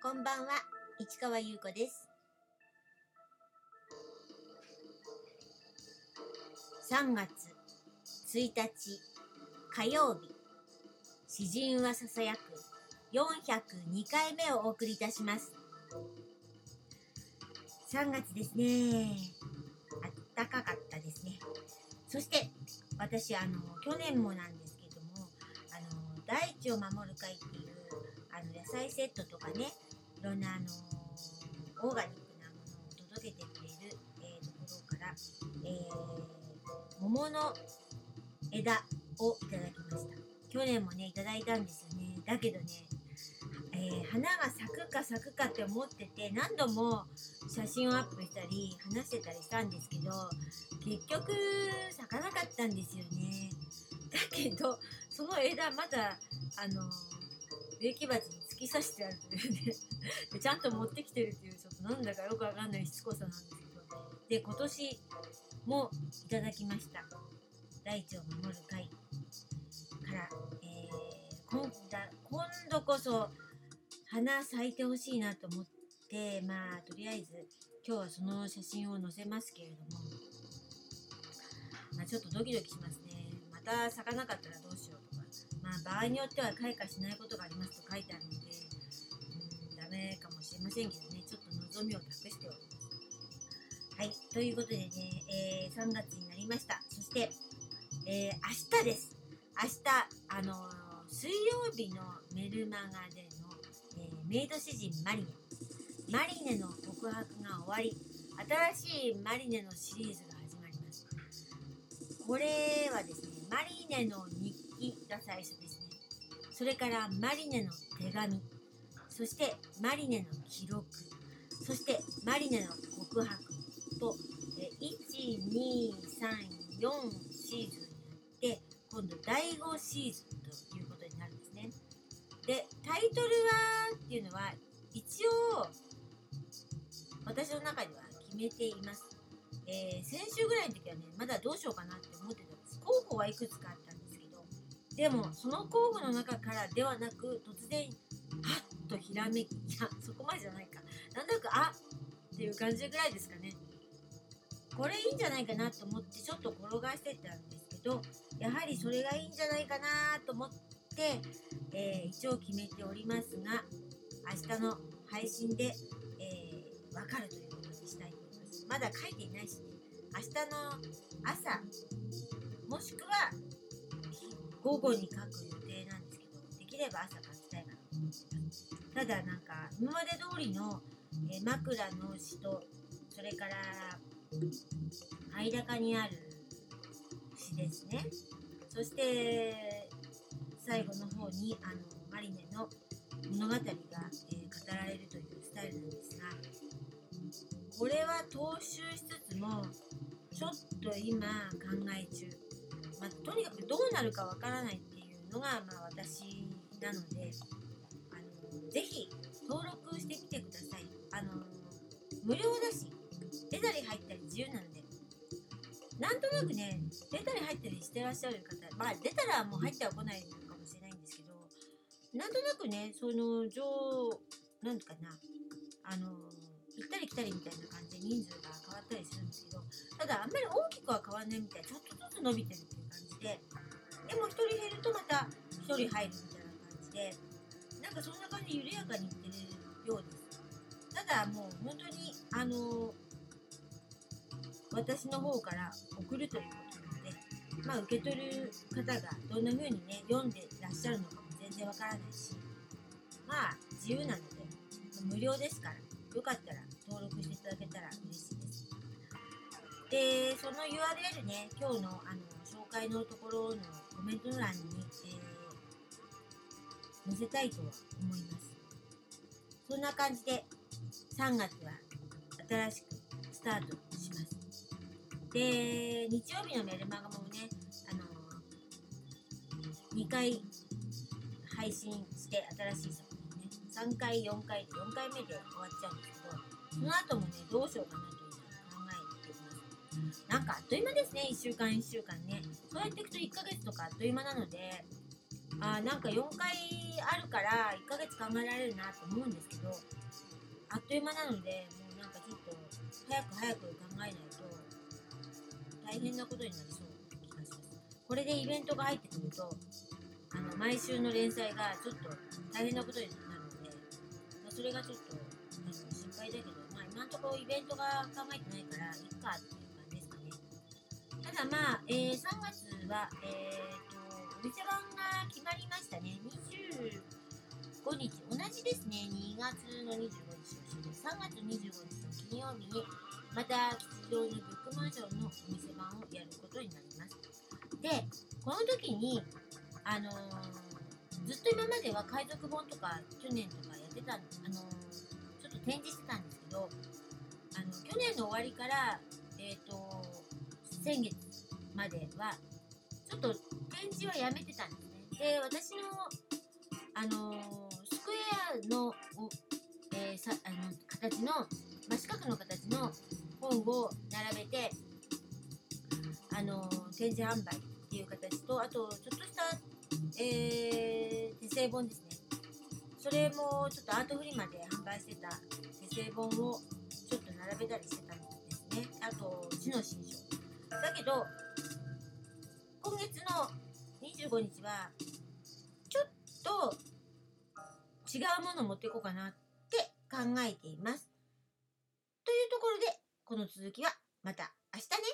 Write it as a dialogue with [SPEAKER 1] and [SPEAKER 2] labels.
[SPEAKER 1] こんばんは、市川優子です。3月1日火曜日、詩人はささやく402回目をお送りいたします。3月ですね。あったかかったですね。そして、私、あの、去年もなんですけども、あの、大地を守る会っていう、あの、野菜セットとかね、いろんな、あの、オーガニックなものを届けてくれる、えーところから、えー、桃の枝をいただきました。去年もね、いただいたんですよね。だけどね、えー花が咲くか咲くかって思ってて、何度も写真をアップしたり、話してたりしたんですけど、結局、咲かなかったんですよね。だけど、その枝まだ、あの、植木鉢に突き刺してあるというね、ちゃんと持ってきてるっていう、ちょっとなんだかよくわかんないしつこさなんですけど、で、今年もいただきました。大地を守る会から、えー、今今度こそ花咲いてほしいなと思って、まあ、とりあえず今日はその写真を載せますけれども、まあ、ちょっとドキドキしますね。また咲かなかったらどうしようとか、まあ、場合によっては開花しないことがありますと書いてあるので、ダメかもしれませんけどね、ちょっと望みを託しております。はい、ということでね、えー3月になりました。そして、えー明日です。明日、あのー水曜日のメルマガでの、えメイド詩人マリネ。マリネの告白が終わり、新しいマリネのシリーズが始まります。これはですね、マリネの日記が最初ですね。それからマリネの手紙、そしてマリネの記録、そしてマリネの告白と、え1、2、3、4シーズンになって、今度第5シーズンということになるんですね。で、タイトルはっていうのは、一応、私の中では決めています。えー先週ぐらいの時はね、まだどうしようかなって思ってたんです。候補はいくつかあったんですけど、でも、その候補の中からではなく、突然、とひらめき、や、そこまでじゃないか。なんとなく、あっていう感じぐらいですかね。これいいんじゃないかなと思って、ちょっと転がしてたんですけど、やはりそれがいいんじゃないかなと思って、えー一応決めておりますが、明日の配信で、えー、わかるということにしたいと思います。まだ書いていないしね、明日の朝、もしくは午後に書く予定なんですけど、できれば朝た。だなんか、今まで通りの、え枕の詩と、それから、間高にある詩ですね。そして、最後の方に、あの、マリネの物語が、えー語られるというスタイルなんですが、これは踏襲しつつも、ちょっと今考え中。まあ、とにかくどうなるかわからないっていうのが、まあ、私なので、ぜひ登録してみてください。あの、無料だし、出たり入ったり自由なんで、なんとなくね、出たり入ったりしてらっしゃる方、まあ出たらもう入っては来ないのかもしれないんですけど、なんとなくね、その、上、なんかな、あの、行ったり来たりみたいな感じで人数が変わったりするんですけど、ただあんまり大きくは変わらないみたい、ちょっとずつ伸びてるっていう感じで、でも一人減るとまた一人入るみたいな感じで、なんかそんな感じで緩やかにいってるようです。ただもう本当に、あの、私の方から送るということなので、まあ、受け取る方がどんな風にね、読んでらっしゃるのかも全然わからないし、まあ、自由なので、無料ですから、よかったら登録していただけたら嬉しいです。で、その URL ね、今日のあの紹介のところのコメント欄に、えー載せたいとは思います。そんな感じで、3月は新しくスタートします。で、日曜日のメルマガもね、あの2回配信して新しい作品ね、3回、4回で4回目で終わっちゃうんですけど、その後もね、どうしようかなというのを考えています。なんかあっという間ですね、1週間1週間ね。そうやっていくと1ヶ月とかあっという間なので、あーなんか4回あるから1ヶ月考えられるなと思うんですけどあっという間なのでもうなんかちょっと早く早く考えないと大変なことになりそうな気がします。これでイベントが入ってくるとあの毎週の連載がちょっと大変なことになるので、まあ、それがちょっと心配だけど、まあ、今のところイベントが考えてないからいっかっていう感じですかね。ただまあ、えー3月はえー、とお店番が決まりましたね。25日同じですね。2月の25日と一緒です3月25日の金曜日にまた吉祥のブックマンションのお店番をやることになります。でこの時にあのーずっと今までは海賊本とか去年とかやってた、あのーちょっと展示してたんですけどあの去年の終わりから、えー、と先月まではちょっと展示はやめてたんですね。で私の、あのースクエアの,えーさあの形の、まあ、四角の形の本を並べて、あのー展示販売っていう形とあとちょっとした、えー手製本ですね。それもちょっとアートフリマで販売してた手製本をちょっと並べたりしてたんですね。あと字の新書。だけど今月の25日はちょっと違うものを持っていこうかなって考えています。というところでこの続きはまた明日ね。